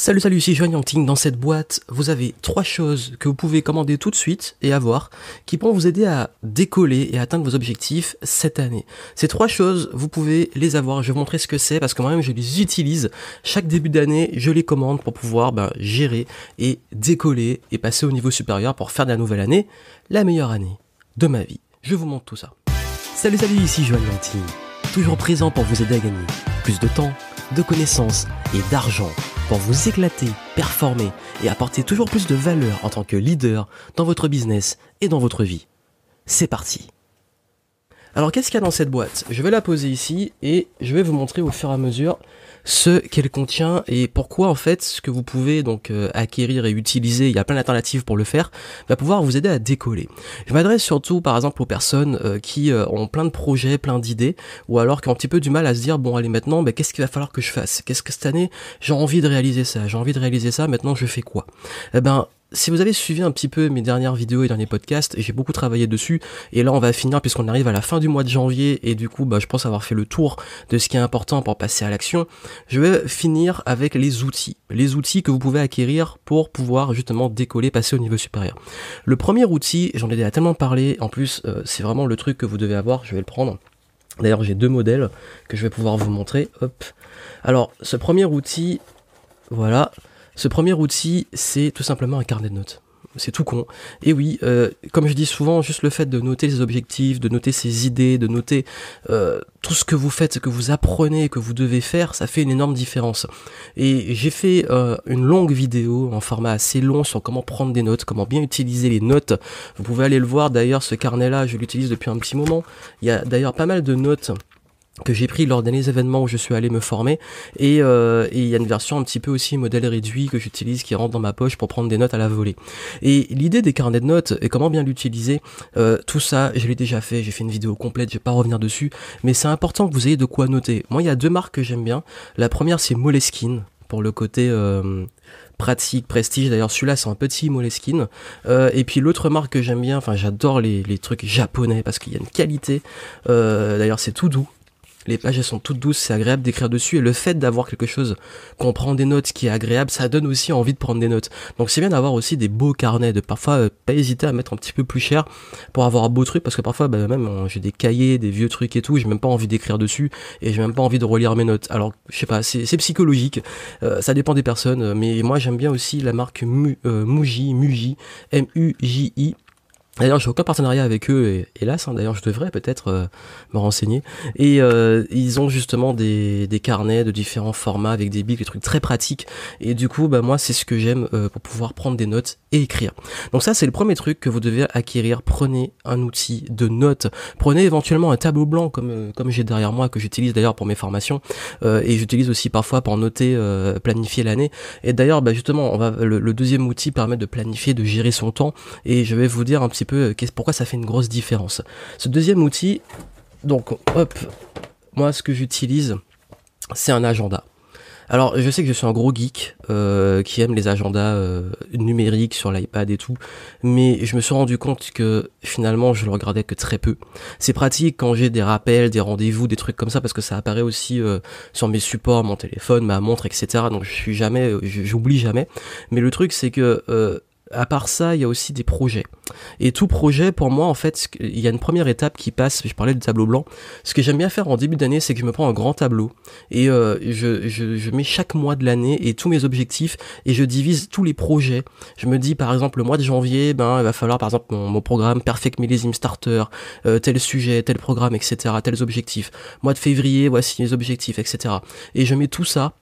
Salut salut, ici Joanne Yangting. Dans cette boîte, vous avez trois choses que vous pouvez commander tout de suite et avoir qui pourront vous aider à décoller et atteindre vos objectifs cette année. Ces trois choses, vous pouvez les avoir. Je vais vous montrer ce que c'est parce que moi-même je les utilise chaque début d'année. Je les commande pour pouvoir ben, gérer et décoller et passer au niveau supérieur pour faire de la nouvelle année la meilleure année de ma vie. Je vous montre tout ça. Salut salut, ici Joanne Yangting. Toujours présent pour vous aider à gagner plus de temps, de connaissances et d'argent pour vous éclater, performer et apporter toujours plus de valeur en tant que leader dans votre business et dans votre vie. C'est parti alors qu'est-ce qu'il y a dans cette boîte? Je vais la poser ici et je vais vous montrer au fur et à mesure ce qu'elle contient et pourquoi en fait ce que vous pouvez donc euh, acquérir et utiliser, il y a plein d'alternatives pour le faire, va pouvoir vous aider à décoller. Je m'adresse surtout par exemple aux personnes euh, qui euh, ont plein de projets, plein d'idées ou alors qui ont un petit peu du mal à se dire bon allez maintenant ben, qu'est-ce qu'il va falloir que je fasse? Qu'est-ce que cette année j'ai envie de réaliser ça, j'ai envie de réaliser ça, maintenant je fais quoi? Eh ben si vous avez suivi un petit peu mes dernières vidéos et derniers podcasts, j'ai beaucoup travaillé dessus, et là on va finir puisqu'on arrive à la fin du mois de janvier, et du coup bah, je pense avoir fait le tour de ce qui est important pour passer à l'action, je vais finir avec les outils, les outils que vous pouvez acquérir pour pouvoir justement décoller, passer au niveau supérieur. Le premier outil, j'en ai déjà tellement parlé, en plus euh, c'est vraiment le truc que vous devez avoir, je vais le prendre. D'ailleurs j'ai deux modèles que je vais pouvoir vous montrer, hop. Alors ce premier outil, voilà, ce premier outil, c'est tout simplement un carnet de notes. C'est tout con. Et oui, euh, comme je dis souvent, juste le fait de noter ses objectifs, de noter ses idées, de noter euh, tout ce que vous faites, ce que vous apprenez, que vous devez faire, ça fait une énorme différence. Et j'ai fait euh, une longue vidéo en format assez long sur comment prendre des notes, comment bien utiliser les notes. Vous pouvez aller le voir d'ailleurs, ce carnet-là, je l'utilise depuis un petit moment. Il y a d'ailleurs pas mal de notes que j'ai pris lors des événements où je suis allé me former. Euh, et il y a une version un petit peu aussi modèle réduit que j'utilise qui rentre dans ma poche pour prendre des notes à la volée. Et l'idée des carnets de notes et comment bien l'utiliser euh, tout ça je l'ai déjà fait. J'ai fait une vidéo complète je vais pas revenir dessus. Mais c'est important que vous ayez de quoi noter. Moi il y a deux marques que j'aime bien. La première c'est Moleskine pour le côté euh, pratique, prestige. D'ailleurs, celui-là, c'est un petit Moleskine. Euh, et puis l'autre marque que j'aime bien, enfin, j'adore les, les, trucs japonais parce qu'il y a une qualité. Euh, D'ailleurs, c'est tout doux les pages sont toutes douces, c'est agréable d'écrire dessus et le fait d'avoir quelque chose qu'on prend des notes qui est agréable, ça donne aussi envie de prendre des notes. Donc c'est bien d'avoir aussi des beaux carnets, de parfois euh, pas hésiter à mettre un petit peu plus cher pour avoir un beau truc parce que parfois bah, même euh, j'ai des cahiers, des vieux trucs et tout, j'ai même pas envie d'écrire dessus et j'ai même pas envie de relire mes notes. Alors je sais pas, c'est psychologique, euh, ça dépend des personnes, mais moi j'aime bien aussi la marque Muji, Muji, M-U-J-I D'ailleurs, j'ai aucun partenariat avec eux, et, hélas. Hein, D'ailleurs, je devrais peut-être euh, me renseigner. Et euh, ils ont justement des, des, carnets de différents formats avec des bics, des trucs très pratiques. Et du coup, bah moi, c'est ce que j'aime euh, pour pouvoir prendre des notes et écrire. Donc ça, c'est le premier truc que vous devez acquérir. Prenez un outil de notes. Prenez éventuellement un tableau blanc comme comme j'ai derrière moi que j'utilise d'ailleurs pour mes formations et j'utilise aussi parfois pour noter, planifier l'année. Et d'ailleurs, bah justement, on va le, le deuxième outil permet de planifier, de gérer son temps. Et je vais vous dire un petit euh, pourquoi ça fait une grosse différence. Ce deuxième outil, donc hop, moi ce que j'utilise, c'est un agenda. Alors, je sais que je suis un gros geek euh, qui aime les agendas euh, numériques sur l'iPad et tout, mais je me suis rendu compte que finalement, je le regardais que très peu. C'est pratique quand j'ai des rappels, des rendez-vous, des trucs comme ça, parce que ça apparaît aussi sur mes supports, mon téléphone, ma montre, etc. Donc, je suis jamais, j'oublie jamais. Mais le truc, c'est que à part ça, il y a aussi des projets. Et tout projet, pour moi, en fait, il y a une première étape qui passe. Je parlais du tableau blanc. Ce que j'aime bien faire en début d'année, c'est que je me prends un grand tableau et euh, je, je, je, mets chaque mois de l'année et tous mes objectifs et je divise tous les projets. Je me dis, par exemple, le mois de janvier, ben, il va falloir, par exemple, mon, programme Perfect Millésime Starter, euh, tel sujet, tel programme, etc., tels objectifs. Mois de février, voici les objectifs, etc. Et je mets tout ça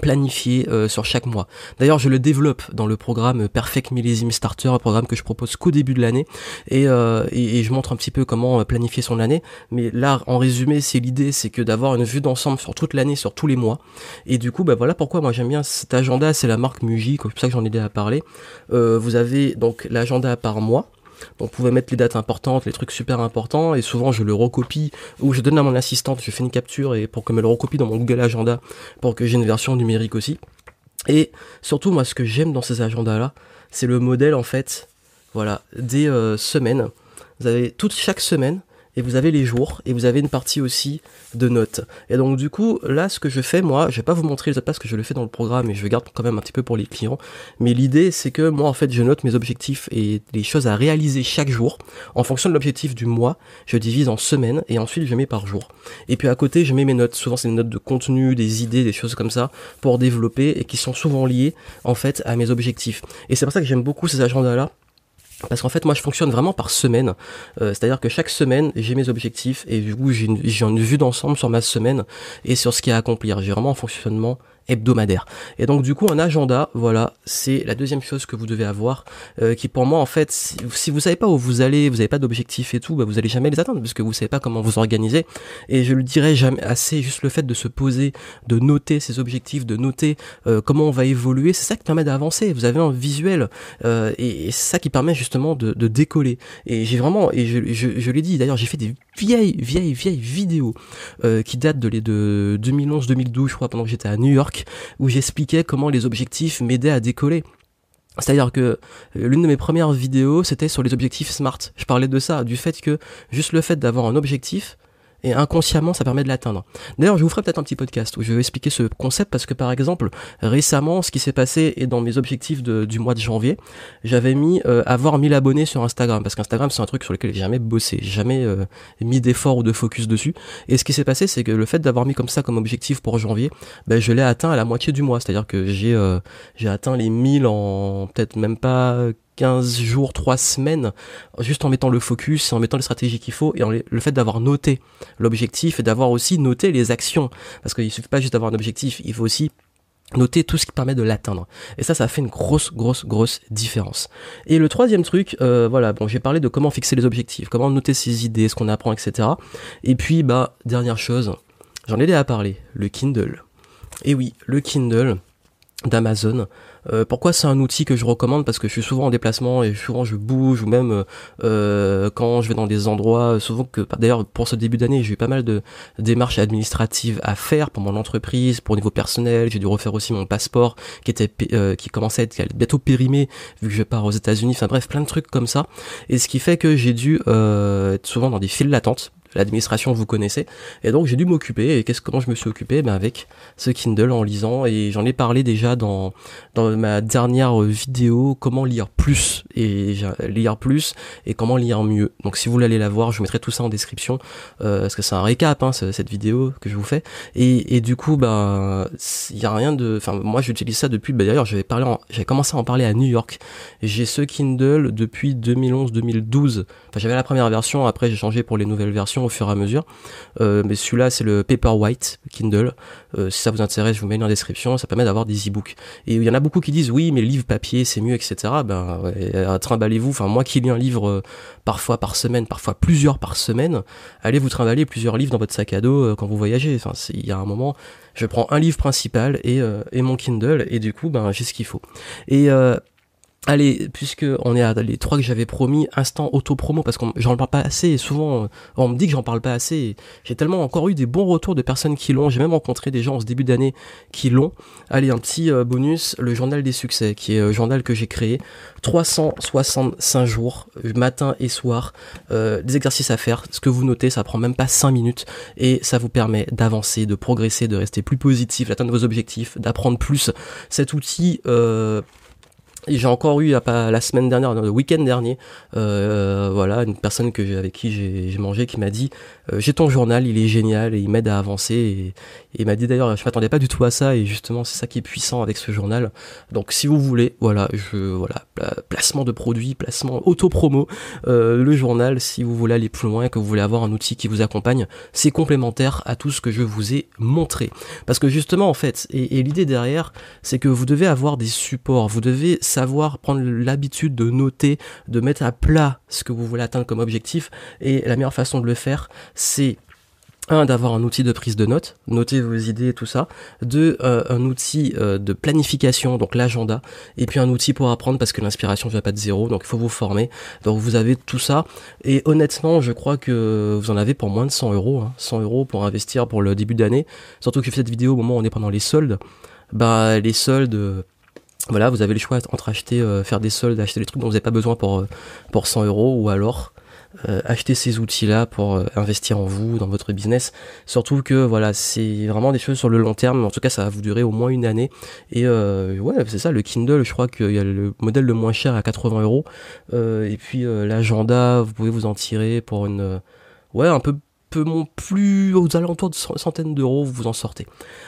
planifié euh, sur chaque mois. D'ailleurs, je le développe dans le programme Perfect Millésime Starter, un programme que je propose qu'au début de l'année, et, euh, et, je montre un petit peu comment euh, planifier son année. Mais là, en résumé, c'est l'idée, c'est que d'avoir une vue d'ensemble sur toute l'année, sur tous les mois. Et du coup, bah voilà pourquoi moi j'aime bien cet agenda. C'est la marque Muji, c'est pour ça que j'en ai déjà parlé. vous avez donc l'agenda par mois vous pouvez mettre les dates importantes, les trucs super importants, et souvent je le recopie, ou je donne à mon assistante, je fais une capture et pour qu'elle me le recopie dans mon Google Agenda, pour que j'ai une version numérique aussi. Et surtout, moi, ce que j'aime dans ces agendas-là, c'est le modèle, en fait, voilà, des euh, semaines. Vous avez toute chaque semaine, et vous avez les jours et vous avez une partie aussi de notes. Et donc du coup, là ce que je fais moi, je vais pas vous montrer les autres parce que je le fais dans le programme et je garde quand même un petit peu pour les clients, mais l'idée c'est que moi en fait, je note mes objectifs et les choses à réaliser chaque jour en fonction de l'objectif du mois, je divise en semaines et ensuite je mets par jour. Et puis à côté, je mets mes notes, souvent c'est des notes de contenu, des idées, des choses comme ça pour développer et qui sont souvent liées en fait à mes objectifs. Et c'est pour ça que j'aime beaucoup ces agendas là parce qu'en fait, moi, je fonctionne vraiment par semaine. Euh, c'est-à-dire que chaque semaine, j'ai mes objectifs et du coup, j'ai une, une, vue d'ensemble sur ma semaine et sur ce qu'il y a à accomplir. J'ai vraiment un fonctionnement hebdomadaire. Et donc du coup un agenda, voilà, c'est la deuxième chose que vous devez avoir, euh, qui pour moi en fait, si, si, vous savez pas où vous allez, vous n'avez pas d'objectif et tout, bah, vous allez jamais les atteindre parce que vous savez pas comment vous organiser. Et je le dirais jamais assez, juste le fait de se poser, de noter ses objectifs, de noter euh, comment on va évoluer, c'est ça qui permet d'avancer. Vous avez un visuel euh, et, c'est ça qui permet justement de, de décoller. Et j'ai vraiment, et je, je, je l'ai dit d'ailleurs, j'ai fait des vieilles, vieilles, vieilles vidéos euh, qui datent de, de 2011-2012, je crois, pendant que j'étais à New York où j'expliquais comment les objectifs m'aidaient à décoller. C'est-à-dire que euh, l'une de mes premières vidéos, c'était sur les objectifs SMART. Je parlais de ça, du fait que juste le fait d'avoir un objectif, et inconsciemment ça permet de l'atteindre. D'ailleurs, je vous ferai peut-être un petit podcast où je vais expliquer ce concept parce que par exemple, récemment, ce qui s'est passé est dans mes objectifs du mois de janvier, j'avais mis euh, avoir 1000 abonnés sur Instagram parce qu'Instagram c'est un truc sur lequel j'ai jamais bossé, jamais euh, mis d'effort ou de focus dessus. Et ce qui s'est passé, c'est que le fait d'avoir mis comme ça comme objectif pour janvier, ben, je l'ai atteint à la moitié du mois, c'est-à-dire que j'ai euh, j'ai atteint les 1000 en peut-être même pas 15 jours, 3 semaines, juste en mettant le focus, en mettant les stratégies qu'il faut, et le fait d'avoir noté l'objectif et d'avoir aussi noté les actions. Parce qu'il suffit pas juste d'avoir un objectif, il faut aussi noter tout ce qui permet de l'atteindre. Et ça, ça fait une grosse, grosse, grosse différence. Et le troisième truc, euh, voilà, bon, j'ai parlé de comment fixer les objectifs, comment noter ses idées, ce qu'on apprend, etc. Et puis, bah, dernière chose, j'en ai déjà parlé, le Kindle. Et oui, le Kindle d'Amazon. Euh, pourquoi c'est un outil que je recommande? Parce que je suis souvent en déplacement et souvent je bouge ou même euh, euh quand je vais dans des endroits, souvent que bah, d'ailleurs pour ce début d'année j'ai eu pas mal de démarches administratives à faire pour mon entreprise, pour au niveau personnel, j'ai dû refaire aussi mon passeport qui était euh, qui commençait à être bientôt périmé vu que je pars aux États-Unis. Enfin bref, plein de trucs comme ça. Et ce qui fait que j'ai dû être souvent dans des files d'attente l'administration vous connaissez. Et donc j'ai dû m'occuper. Et qu'est-ce comment je me suis occupé? Ben avec ce Kindle en lisant. Et j'en ai parlé déjà dans dans ma dernière vidéo comment lire plus et lire plus et comment lire mieux. Donc si vous voulez aller la voir, je vous mettrai tout ça en description euh, parce que c'est un récap hein, cette vidéo que je vous fais. Et, et du coup ben il y a rien de. Enfin moi j'utilise ça depuis. Ben, d'ailleurs j'avais parlé, j'avais commencé à en parler à New York. J'ai ce Kindle depuis 2011-2012. Enfin j'avais la première version. Après j'ai changé pour les nouvelles versions au fur et à mesure. Euh, mais celui-là, c'est le Paperwhite Kindle. Euh, si ça vous intéresse, je vous mets dans la description. Ça permet d'avoir des e-books. Et il y en a beaucoup qui disent oui, mais livre papier, c'est mieux, etc. Ben, ouais, trimballez-vous. Enfin, moi qui lis un livre euh, parfois par semaine, parfois plusieurs par semaine, allez vous trimballer plusieurs livres dans votre sac à dos quand vous voyagez. Enfin, il y a un moment, je prends un livre principal et, et mon Kindle et du coup, ben, j'ai ce qu'il faut. Et Allez, puisque on est à les trois que j'avais promis, instant auto-promo, parce que j'en parle pas assez, et souvent on me dit que j'en parle pas assez, j'ai tellement encore eu des bons retours de personnes qui l'ont, j'ai même rencontré des gens en ce début d'année qui l'ont. Allez, un petit euh, bonus, le journal des succès, qui est un journal que j'ai créé, 365 jours, matin et soir, euh, des exercices à faire, ce que vous notez, ça prend même pas 5 minutes, et ça vous permet d'avancer, de progresser, de rester plus positif, d'atteindre vos objectifs, d'apprendre plus. Cet outil... Euh, j'ai encore eu la semaine dernière, le week-end dernier, euh, voilà, une personne que avec qui j'ai mangé qui m'a dit euh, j'ai ton journal, il est génial et il m'aide à avancer. Et, il m'a dit d'ailleurs, je m'attendais pas du tout à ça et justement c'est ça qui est puissant avec ce journal. Donc si vous voulez, voilà, je voilà, placement de produits, placement auto-promo, euh, le journal, si vous voulez aller plus loin, que vous voulez avoir un outil qui vous accompagne, c'est complémentaire à tout ce que je vous ai montré. Parce que justement en fait, et, et l'idée derrière, c'est que vous devez avoir des supports, vous devez savoir prendre l'habitude de noter, de mettre à plat ce que vous voulez atteindre comme objectif. Et la meilleure façon de le faire, c'est un d'avoir un outil de prise de notes, noter vos idées et tout ça, deux euh, un outil euh, de planification donc l'agenda et puis un outil pour apprendre parce que l'inspiration ne vient pas de zéro donc il faut vous former donc vous avez tout ça et honnêtement je crois que vous en avez pour moins de 100 euros 100 hein. euros pour investir pour le début d'année surtout que cette vidéo au moment où on est pendant les soldes bah les soldes voilà, vous avez le choix entre acheter, euh, faire des soldes, acheter des trucs dont vous n'avez pas besoin pour, pour 100 euros, ou alors euh, achetez ces outils-là pour euh, investir en vous, dans votre business. Surtout que voilà, c'est vraiment des choses sur le long terme. En tout cas, ça va vous durer au moins une année. Et ouais, c'est ça. Le Kindle, je crois qu'il y a le modèle le moins cher à 80 euros. et puis l'agenda, vous pouvez vous en tirer pour une ouais un peu peu plus aux alentours de centaines d'euros, vous vous en sortez.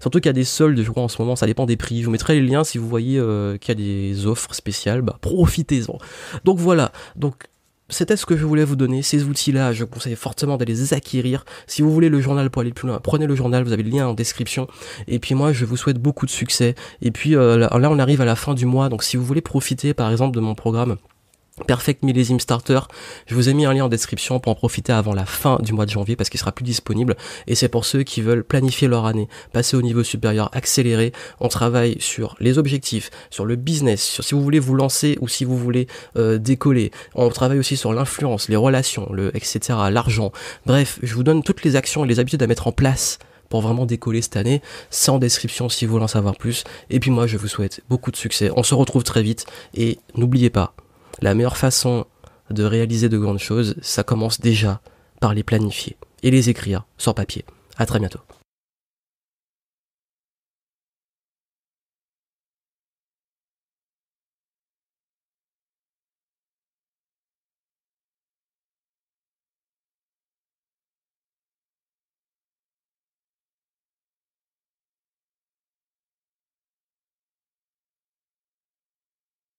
Surtout qu'il y a des soldes, je crois, en ce moment, ça dépend des prix. Je vous mettrai les liens si vous voyez euh, qu'il y a des offres spéciales, bah, profitez-en. Donc voilà, donc c'était ce que je voulais vous donner, ces outils-là, je conseille fortement d'aller les acquérir. Si vous voulez le journal pour aller plus loin, prenez le journal, vous avez le lien en description. Et puis moi, je vous souhaite beaucoup de succès. Et puis euh, là, on arrive à la fin du mois, donc si vous voulez profiter, par exemple, de mon programme Perfect Millésime Starter, je vous ai mis un lien en description pour en profiter avant la fin du mois de janvier parce qu'il sera plus disponible et c'est pour ceux qui veulent planifier leur année, passer au niveau supérieur, accélérer. On travaille sur les objectifs, sur le business, sur si vous voulez vous lancer ou si vous voulez euh, décoller. On travaille aussi sur l'influence, les relations, le etc, l'argent. Bref, je vous donne toutes les actions et les habitudes à mettre en place pour vraiment décoller cette année. C'est en description si vous voulez en savoir plus. Et puis moi, je vous souhaite beaucoup de succès. On se retrouve très vite et n'oubliez pas, la meilleure façon de réaliser de grandes choses, ça commence déjà par les planifier et les écrire sur papier. À très bientôt.